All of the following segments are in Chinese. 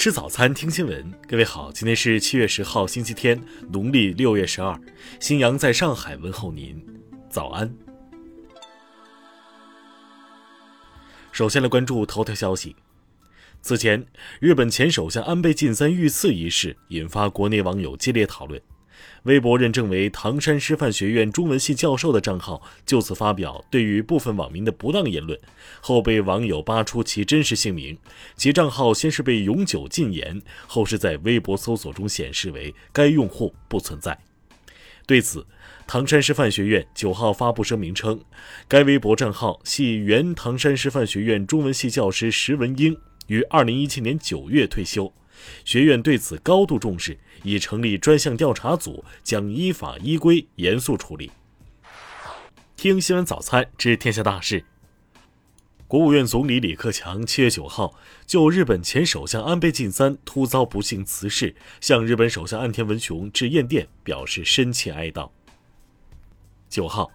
吃早餐，听新闻。各位好，今天是七月十号，星期天，农历六月十二。新阳在上海问候您，早安。首先来关注头条消息。此前，日本前首相安倍晋三遇刺一事引发国内网友激烈讨论。微博认证为唐山师范学院中文系教授的账号就此发表对于部分网民的不当言论，后被网友扒出其真实姓名。其账号先是被永久禁言，后是在微博搜索中显示为该用户不存在。对此，唐山师范学院九号发布声明称，该微博账号系原唐山师范学院中文系教师石文英于二零一七年九月退休。学院对此高度重视，已成立专项调查组，将依法依规严肃处理。听新闻早餐知天下大事。国务院总理李克强七月九号就日本前首相安倍晋三突遭不幸辞世，向日本首相岸田文雄致唁电，表示深切哀悼。九号。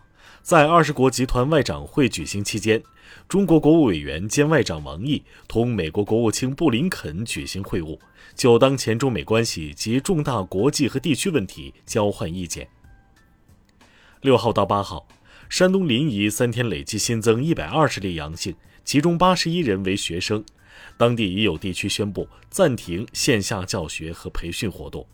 在二十国集团外长会举行期间，中国国务委员兼外长王毅同美国国务卿布林肯举行会晤，就当前中美关系及重大国际和地区问题交换意见。六号到八号，山东临沂三天累计新增一百二十例阳性，其中八十一人为学生，当地已有地区宣布暂停线下教学和培训活动。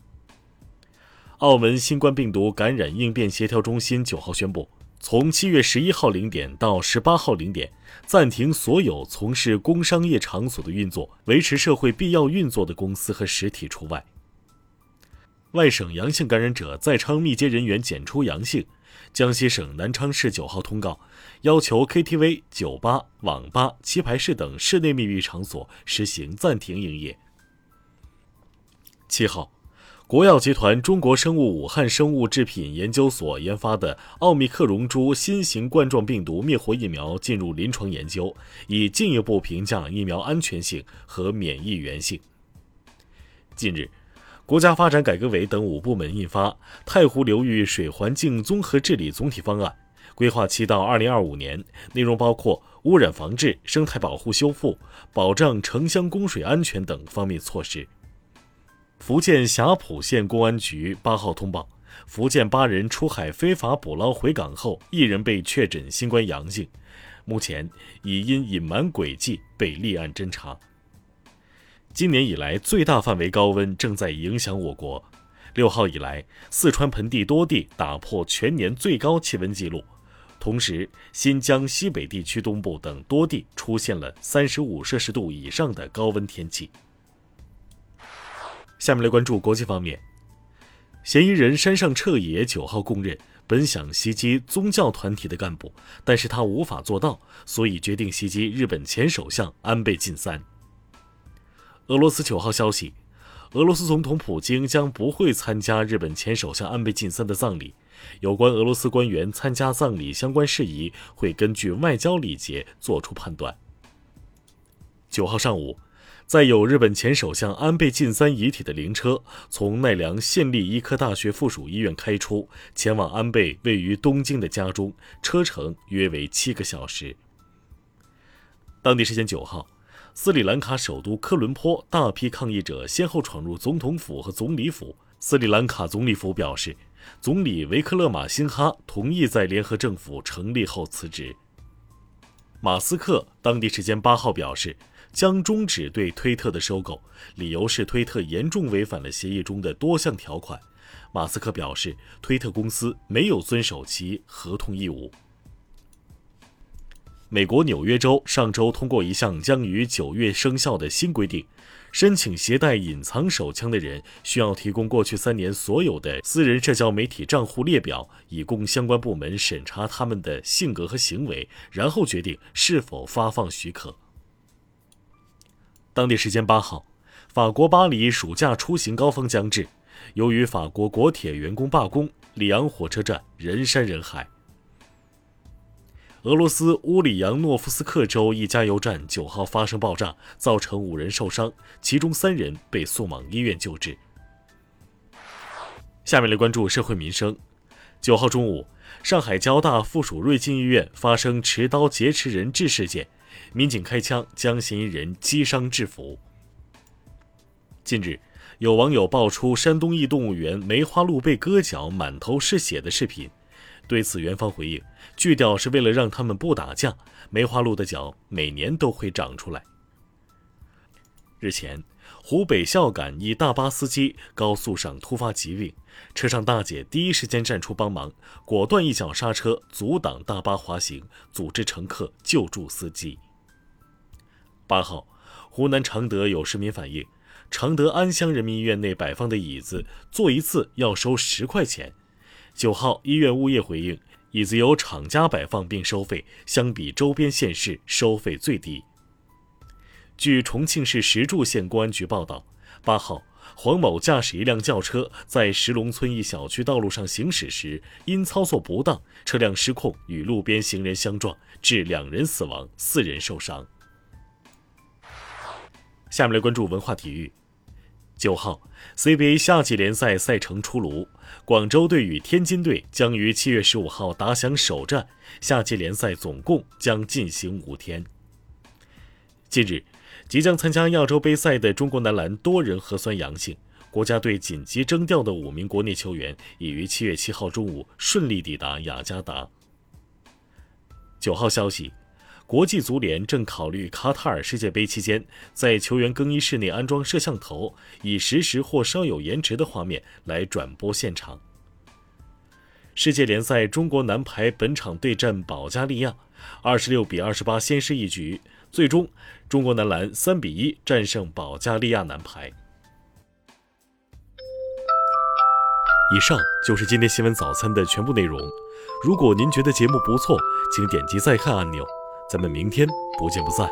澳门新冠病毒感染应变协调中心九号宣布。从七月十一号零点到十八号零点，暂停所有从事工商业场所的运作，维持社会必要运作的公司和实体除外。外省阳性感染者在昌密接人员检出阳性，江西省南昌市九号通告，要求 KTV、酒吧、网吧、棋牌室等室内密闭场所实行暂停营业。七号。国药集团中国生物武汉生物制品研究所研发的奥密克戎株新型冠状病毒灭活疫苗进入临床研究，以进一步评价疫苗安全性和免疫原性。近日，国家发展改革委等五部门印发《太湖流域水环境综合治理总体方案》，规划期到二零二五年，内容包括污染防治、生态保护修复、保障城乡供水安全等方面措施。福建霞浦县公安局八号通报，福建八人出海非法捕捞回港后，一人被确诊新冠阳性，目前已因隐瞒轨迹被立案侦查。今年以来最大范围高温正在影响我国，六号以来，四川盆地多地打破全年最高气温记录，同时新疆西北地区东部等多地出现了三十五摄氏度以上的高温天气。下面来关注国际方面，嫌疑人山上彻也九号供认，本想袭击宗教团体的干部，但是他无法做到，所以决定袭击日本前首相安倍晋三。俄罗斯九号消息，俄罗斯总统普京将不会参加日本前首相安倍晋三的葬礼，有关俄罗斯官员参加葬礼相关事宜，会根据外交礼节作出判断。九号上午。载有日本前首相安倍晋三遗体的灵车从奈良县立医科大学附属医院开出，前往安倍位于东京的家中，车程约为七个小时。当地时间九号，斯里兰卡首都科伦坡大批抗议者先后闯入总统府和总理府。斯里兰卡总理府表示，总理维克勒马辛哈同意在联合政府成立后辞职。马斯克当地时间八号表示。将终止对推特的收购，理由是推特严重违反了协议中的多项条款。马斯克表示，推特公司没有遵守其合同义务。美国纽约州上周通过一项将于九月生效的新规定，申请携带隐藏手枪的人需要提供过去三年所有的私人社交媒体账户列表，以供相关部门审查他们的性格和行为，然后决定是否发放许可。当地时间八号，法国巴黎暑假出行高峰将至，由于法国国铁员工罢工，里昂火车站人山人海。俄罗斯乌里扬诺夫斯克州一加油站九号发生爆炸，造成五人受伤，其中三人被送往医院救治。下面来关注社会民生。九号中午，上海交大附属瑞金医院发生持刀劫持人质事件。民警开枪将嫌疑人击伤制服。近日，有网友爆出山东一动物园梅花鹿被割脚、满头是血的视频。对此，园方回应，锯掉是为了让它们不打架。梅花鹿的脚每年都会长出来。日前，湖北孝感一大巴司机高速上突发疾病，车上大姐第一时间站出帮忙，果断一脚刹车阻挡大巴滑行，组织乘客救助司机。八号，湖南常德有市民反映，常德安乡人民医院内摆放的椅子坐一次要收十块钱。九号，医院物业回应，椅子由厂家摆放并收费，相比周边县市收费最低。据重庆市石柱县公安局报道，八号，黄某驾驶一辆轿车在石龙村一小区道路上行驶时，因操作不当，车辆失控与路边行人相撞，致两人死亡，四人受伤。下面来关注文化体育。九号，CBA 夏季联赛赛程出炉，广州队与天津队将于七月十五号打响首战。夏季联赛总共将进行五天。近日，即将参加亚洲杯赛的中国男篮多人核酸阳性，国家队紧急征调的五名国内球员已于七月七号中午顺利抵达雅加达。九号消息。国际足联正考虑卡塔尔世界杯期间在球员更衣室内安装摄像头，以实时或稍有延迟的画面来转播现场。世界联赛中国男排本场对阵保加利亚，二十六比二十八先失一局，最终中国男篮三比一战胜保加利亚男排。以上就是今天新闻早餐的全部内容。如果您觉得节目不错，请点击再看按钮。咱们明天不见不散。